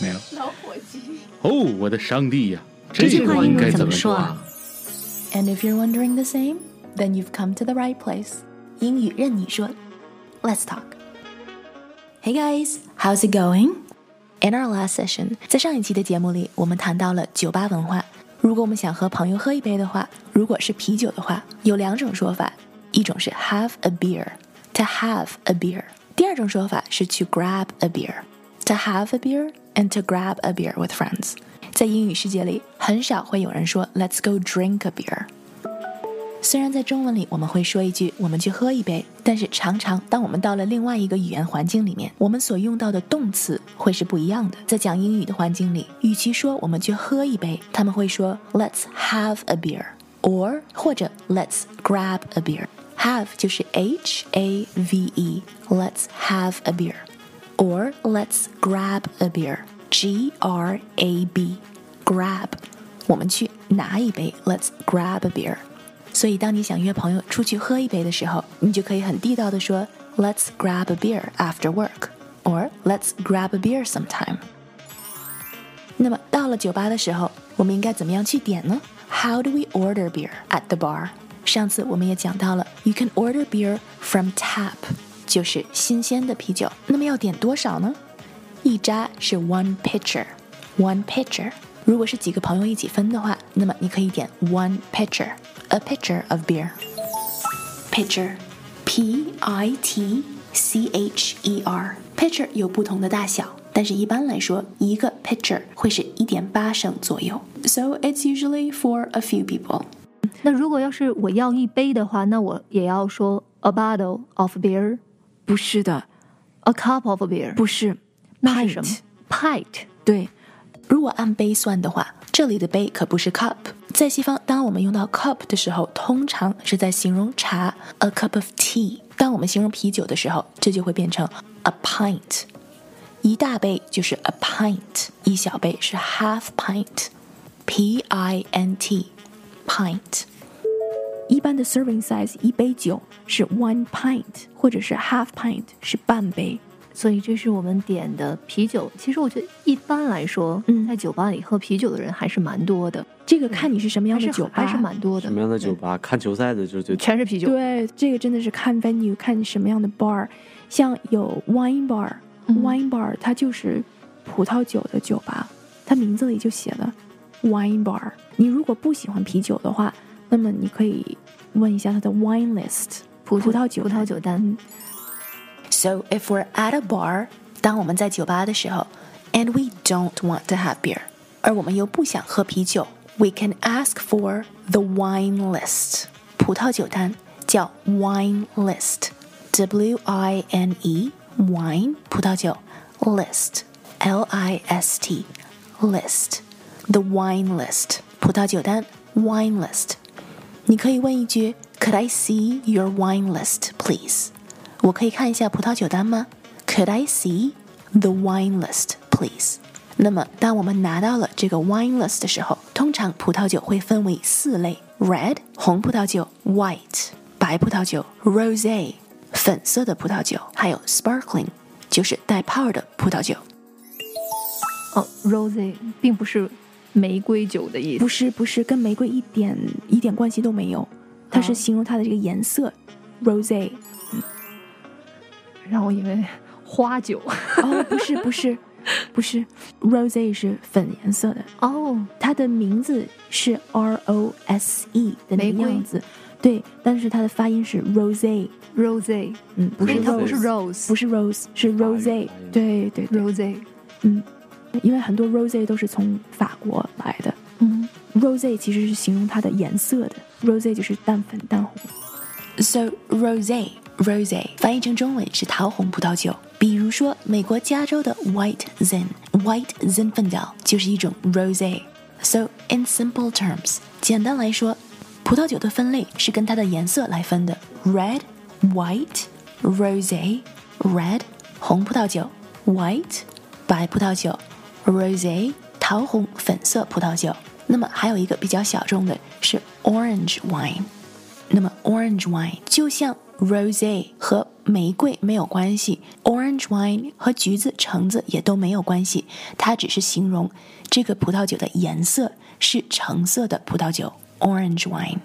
没有老伙计。哦，我的上帝呀！这句话应该怎么说啊？And if you're wondering the same, then you've come to the right place. 英语任你说，Let's talk. Hey guys, how's it going? In our last session，在上一期的节目里，我们谈到了酒吧文化。如果我们想和朋友喝一杯的话，如果是啤酒的话，有两种说法，一种是 have a beer，to have a beer；第二种说法是 to grab a beer，to have a beer。 and to grab a beer with friends。在英语世界里，很少会有人说 "Let's go drink a beer"。虽然在中文里我们会说一句“我们去喝一杯”，但是常常当我们到了另外一个语言环境里面，我们所用到的动词会是不一样的。在讲英语的环境里，与其说我们去喝一杯，他们会说 "Let's have a beer"，or 或者 "Let's grab a beer"。Have 就是 H A V E，Let's have a beer。 or let's grab a beer. G R A B, grab，我们去拿一杯。Let's grab a beer。所以，当你想约朋友出去喝一杯的时候，你就可以很地道的说，Let's grab a beer after work，or Let's grab a beer sometime。那么到了酒吧的时候，我们应该怎么样去点呢？How do we order beer at the bar？上次我们也讲到了，You can order beer from tap。 就是新鲜的啤酒。那么要点多少呢？一扎是 one pitcher，one pitcher。如果是几个朋友一起分的话，那么你可以点 one pitcher，a pitcher of beer。pitcher，p i t c h e r，pitcher 有不同的大小，但是一般来说，一个 pitcher 会是一点八升左右。So it's usually for a few people。那如果要是我要一杯的话，那我也要说 a bottle of beer。 不是的，a cup of beer 不是，那是什么？pint 对，如果按杯算的话，这里的杯可不是 cup。在西方，当我们用到 cup 的时候，通常是在形容茶，a cup of tea。当我们形容啤酒的时候，这就会变成 a pint。一大杯就是 a pint，一小杯是 half pint，p i n t，pint。一般的 serving size 一杯酒是 one pint，或者是 half pint 是半杯，所以这是我们点的啤酒。其实我觉得一般来说，嗯，在酒吧里喝啤酒的人还是蛮多的。这个看你是什么样的酒吧，还是蛮多的。什么样的酒吧？看球赛的就就全是啤酒。对，这个真的是看 venue，看你什么样的 bar。像有 wine bar，wine bar 它就是葡萄酒的酒吧，它名字里就写了 wine bar。你如果不喜欢啤酒的话，那么你可以问一下他的 wine list 葡萄酒葡萄酒单。So if we're at a bar，当我们在酒吧的时候，and we don't want to have beer，而我们又不想喝啤酒，we can ask for the wine list。葡萄酒单叫 wine list，W I N E wine 葡萄酒 list L I S T list the wine list 葡萄酒单 wine list。 你可以问一句：“Could I see your wine list, please？” 我可以看一下葡萄酒单吗？Could I see the wine list, please？那么，当我们拿到了这个 wine list 的时候，通常葡萄酒会分为四类：red 红葡萄酒，white 白葡萄酒，rose 粉色的葡萄酒，还有 sparkling 就是带泡的葡萄酒。哦，rose 并不是。玫瑰酒的意思。不是不是跟玫瑰一点一点关系都没有，它是形容它的这个颜色，rose。嗯，让我以为花酒。哦，不是不是不是，rose 是粉颜色的。哦，它的名字是 R O S E 的那个样子，对，但是它的发音是 rose rose，嗯，不是它不是 rose，不是 rose 是 rose，对对 rose，嗯。因为很多 rose 都是从法国来的，嗯，rose 其实是形容它的颜色的，rose 就是淡粉淡红。So rose rose 翻译成中文是桃红葡萄酒。比如说美国加州的 White Zin White Zinfandel 就是一种 rosé。So in simple terms，简单来说，葡萄酒的分类是跟它的颜色来分的：red、white、rosé、red 红葡萄酒，white 白葡萄酒，rosé 桃红粉色葡萄酒。那么还有一个比较小众的是 orange wine。那么 orange wine 就像 rosé 和玫瑰没有关系，orange wine 和橘子、橙子也都没有关系，它只是形容这个葡萄酒的颜色是橙色的葡萄酒，orange wine。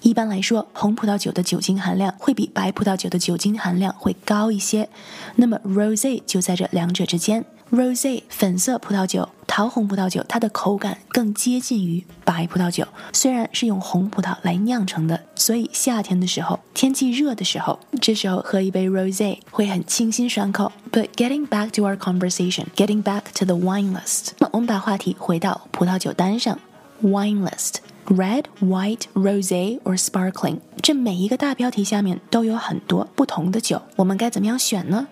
一般来说，红葡萄酒的酒精含量会比白葡萄酒的酒精含量会高一些，那么 rosé 就在这两者之间。Rosé 粉色葡萄酒、桃红葡萄酒，它的口感更接近于白葡萄酒。虽然是用红葡萄来酿成的，所以夏天的时候，天气热的时候，这时候喝一杯 Rosé 会很清新爽口。But getting back to our conversation, getting back to the wine list，那我们把话题回到葡萄酒单上。Wine list。Red, white, rosé or sparkling，这每一个大标题下面都有很多不同的酒，我们该怎么样选呢？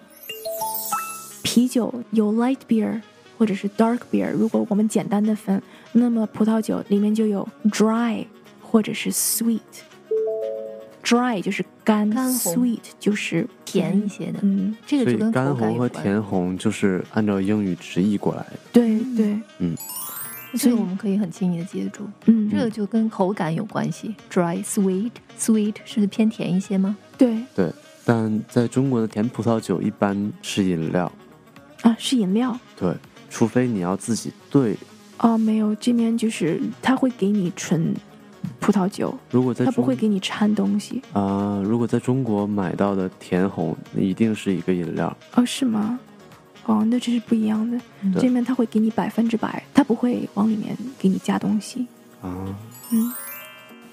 啤酒有 light beer 或者是 dark beer，如果我们简单的分，那么葡萄酒里面就有 dry 或者是 sweet。dry 就是干干，sweet 就是甜一些的，嗯，这个所以就跟干红和。甜红就是按照英语直译过来的。对对，这个我们可以很轻易的记得住。嗯，这个就跟口感有关系，dry sweet sweet 是偏甜一些吗？对对，但在中国的甜葡萄酒一般是饮料，啊是饮料对，除非你要自己兑。哦，没有，这边就是他会给你纯葡萄酒，如果在中他不会给你掺东西。啊、如果在中国买到的甜红，那一定是一个饮料。哦，是吗？哦，那这是不一样的。对这边他会给你百分之百，他不会往里面给你加东西。啊，嗯，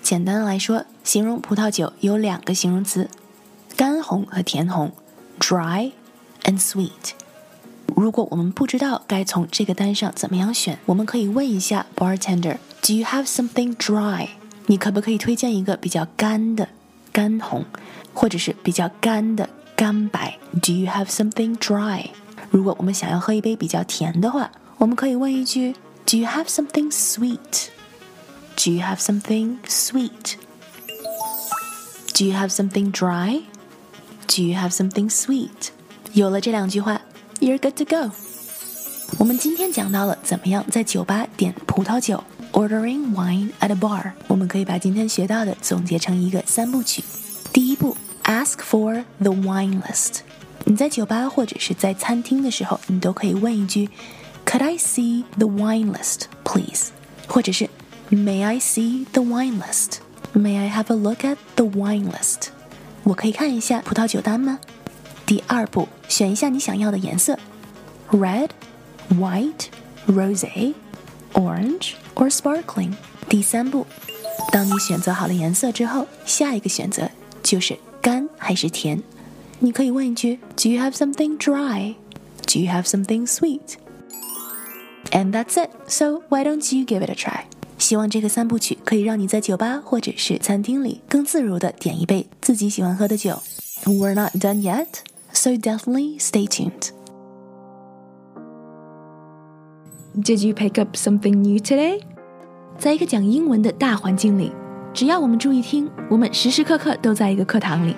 简单来说，形容葡萄酒有两个形容词：干红和甜红，dry and sweet。如果我们不知道该从这个单上怎么样选，我们可以问一下 bartender：Do you have something dry？你可不可以推荐一个比较干的干红，或者是比较干的干白？Do you have something dry？如果我们想要喝一杯比较甜的话，我们可以问一句：Do you have something sweet？Do you have something sweet? Do you have something dry? Do you have something sweet? 有了这两句话 ，You're good to go。我们今天讲到了怎么样在酒吧点葡萄酒，ordering wine at a bar。我们可以把今天学到的总结成一个三部曲。第一步，ask for the wine list。你在酒吧或者是在餐厅的时候，你都可以问一句，Could I see the wine list, please？或者是 May I see the wine list? May I have a look at the wine list? 我可以看一下葡萄酒单吗？ 第二步，选一下你想要的颜色：red、white、rosé、orange or sparkling。第三步，当你选择好了颜色之后，下一个选择就是干还是甜。你可以问一句：Do you have something dry? Do you have something sweet? And that's it. So why don't you give it a try? 希望这个三部曲可以让你在酒吧或者是餐厅里更自如地点一杯自己喜欢喝的酒。We're not done yet, so definitely stay tuned. Did you pick up something new today? 在一个讲英文的大环境里，只要我们注意听，我们时时刻刻都在一个课堂里。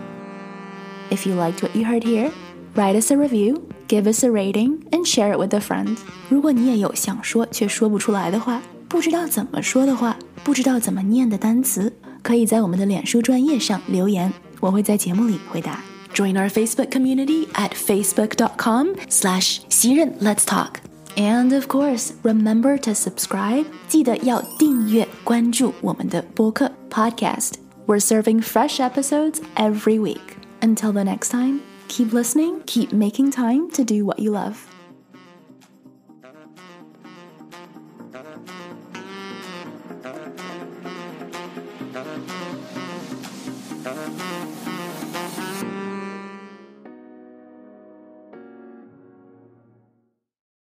If you liked what you heard here, write us a review, give us a rating, and share it with a friend. 如果你也有想说却说不出来的话，不知道怎么说的话，不知道怎么念的单词，可以在我们的脸书专页上留言，我会在节目里回答。 Join our Facebook community at facebook.com slash 袭人 Let's Talk. And of course, remember to subscribe. 记得要订阅关注我们的播客 podcast. We're serving fresh episodes every week. Until the next time, keep listening, keep making time to do what you love.